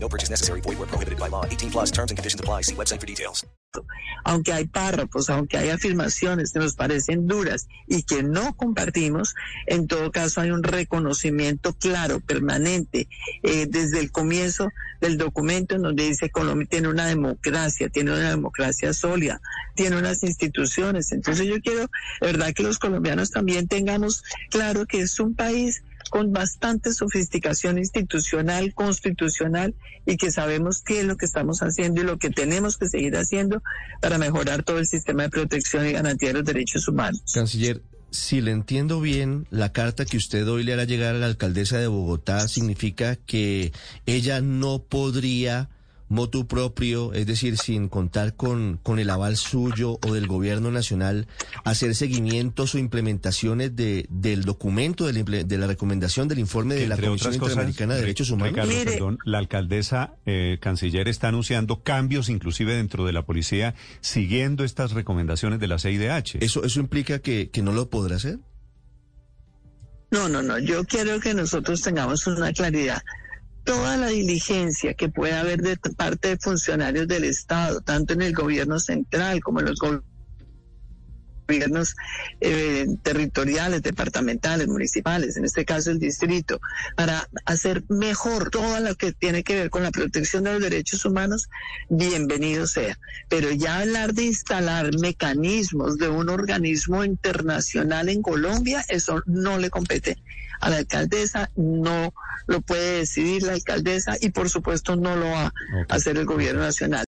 No purchase necessary. Void where prohibited by law. 18 plus terms and conditions apply. See website for details. aunque hay párrafos, aunque hay afirmaciones que nos parecen duras y que no compartimos, en todo caso hay un reconocimiento claro, permanente, eh, desde el comienzo del documento en donde dice Colombia tiene una democracia, tiene una democracia sólida, tiene unas instituciones. Entonces yo quiero, verdad, que los colombianos también tengamos claro que es un país con bastante sofisticación institucional, constitucional y que sabemos qué es lo que estamos haciendo y lo que tenemos que seguir haciendo para mejorar todo el sistema de protección y garantía de los derechos humanos. Canciller, si le entiendo bien, la carta que usted hoy le hará llegar a la alcaldesa de Bogotá significa que ella no podría motu propio, es decir, sin contar con, con el aval suyo o del gobierno nacional, hacer seguimientos o implementaciones de, del documento, de la, de la recomendación del informe de la Comisión otras cosas, Interamericana de Derechos Humanos. Ricardo, perdón, la alcaldesa eh, canciller está anunciando cambios inclusive dentro de la policía siguiendo estas recomendaciones de la CIDH. ¿Eso, ¿Eso implica que, que no lo podrá hacer? No, no, no. Yo quiero que nosotros tengamos una claridad. Toda la diligencia que pueda haber de parte de funcionarios del Estado, tanto en el gobierno central como en los go- gobiernos eh, territoriales, departamentales, municipales, en este caso el distrito, para hacer mejor todo lo que tiene que ver con la protección de los derechos humanos, bienvenido sea. Pero ya hablar de instalar mecanismos de un organismo internacional en Colombia, eso no le compete a la alcaldesa, no lo puede decidir la alcaldesa y por supuesto no lo va a hacer el gobierno nacional.